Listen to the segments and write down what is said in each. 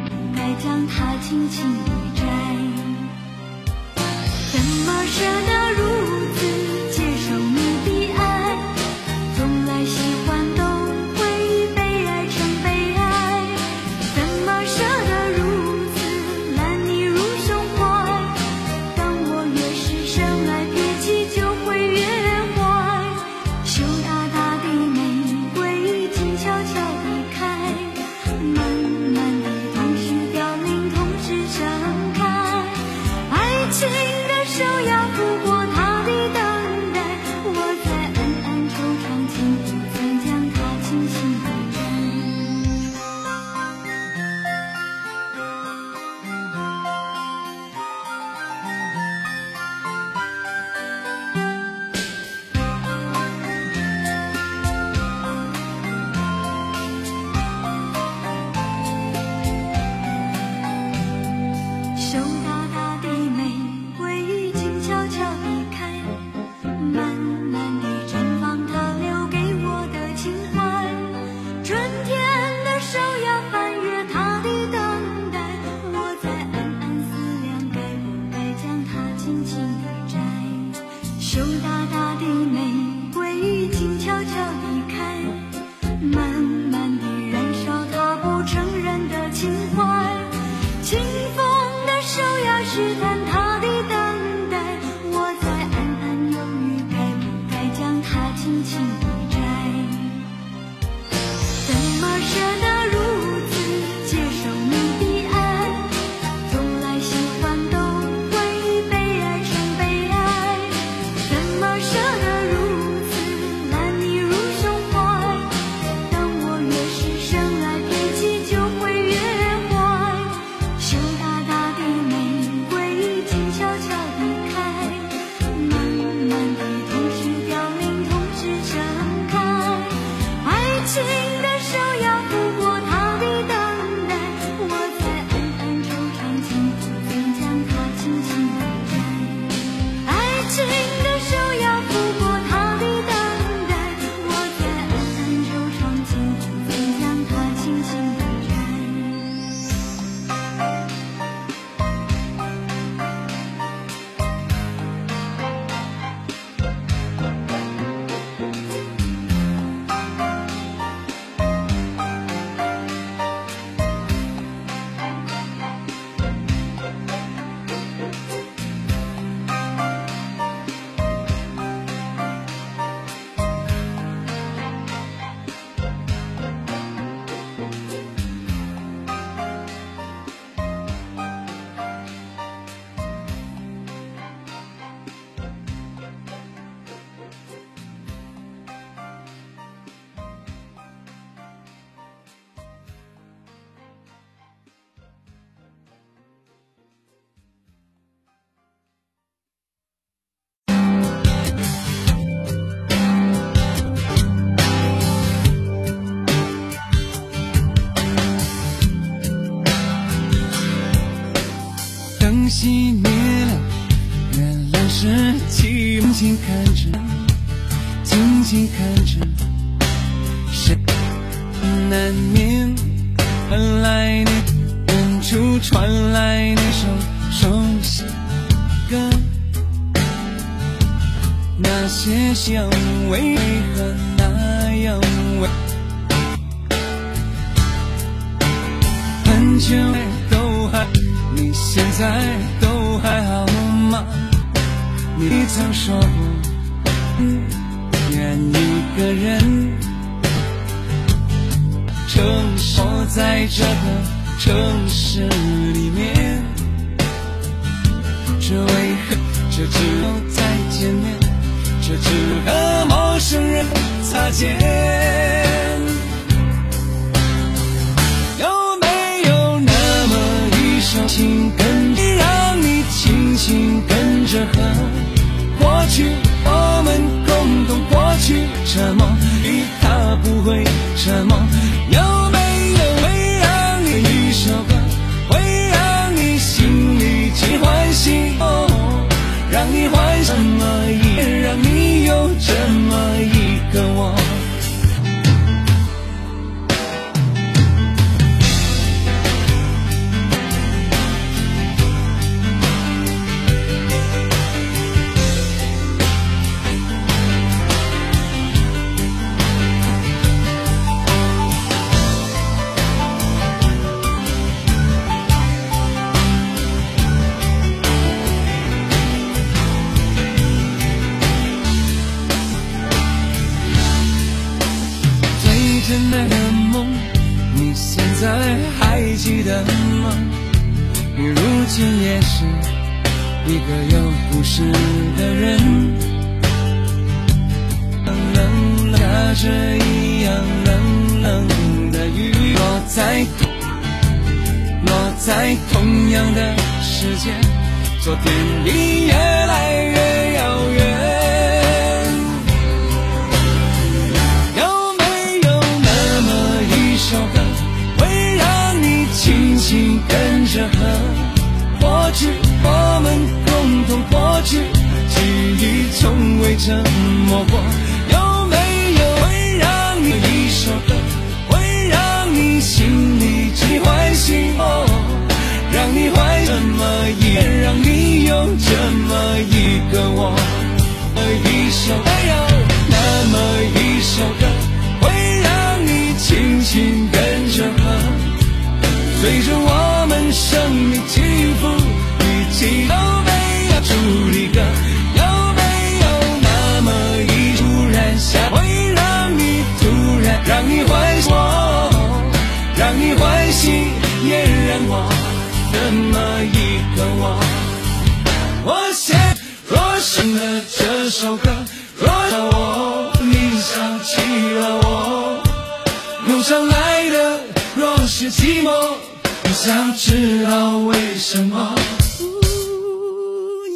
不该将它轻轻地摘，怎么舍得？去看他。音，本来你远处传来那首熟悉的歌，那些香味为何那样味？很久都还，你现在都还好吗？你曾说过，愿一个人。城市，我在这个城市里面，这为何？这只有再见面，这只和陌生人擦肩。记得吗？你如今也是一个有故事的人。冷冷，下着一样冷冷的雨，落在落在同样的时间，昨天已越来越首没有那么一首歌，会让你轻轻跟着和，随着我们生命起伏，一起都没有主题歌。有没有那么一突然下，会让你突然让你欢喜我，让你欢喜，也让我那么一个我。我写若醒了这首歌，是寂寞，我想知道为什么。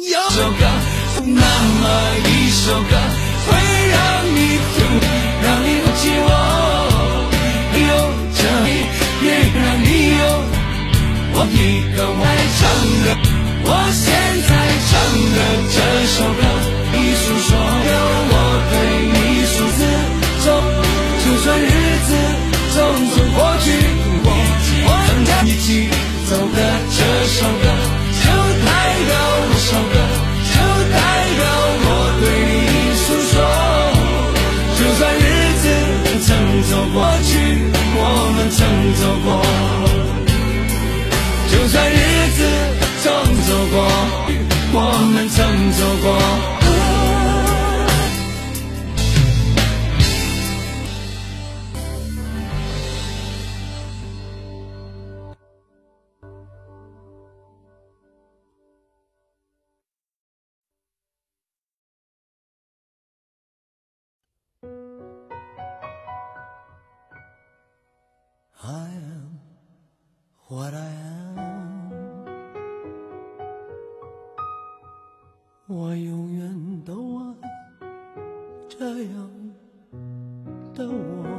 有首歌，那么一首歌，会让你突，让你想起我，有这也让你有我一个我唱的。我现在唱的这首歌，你诉说有我对你数字，走，就算日 I am what I am. 我永远都爱这样的我。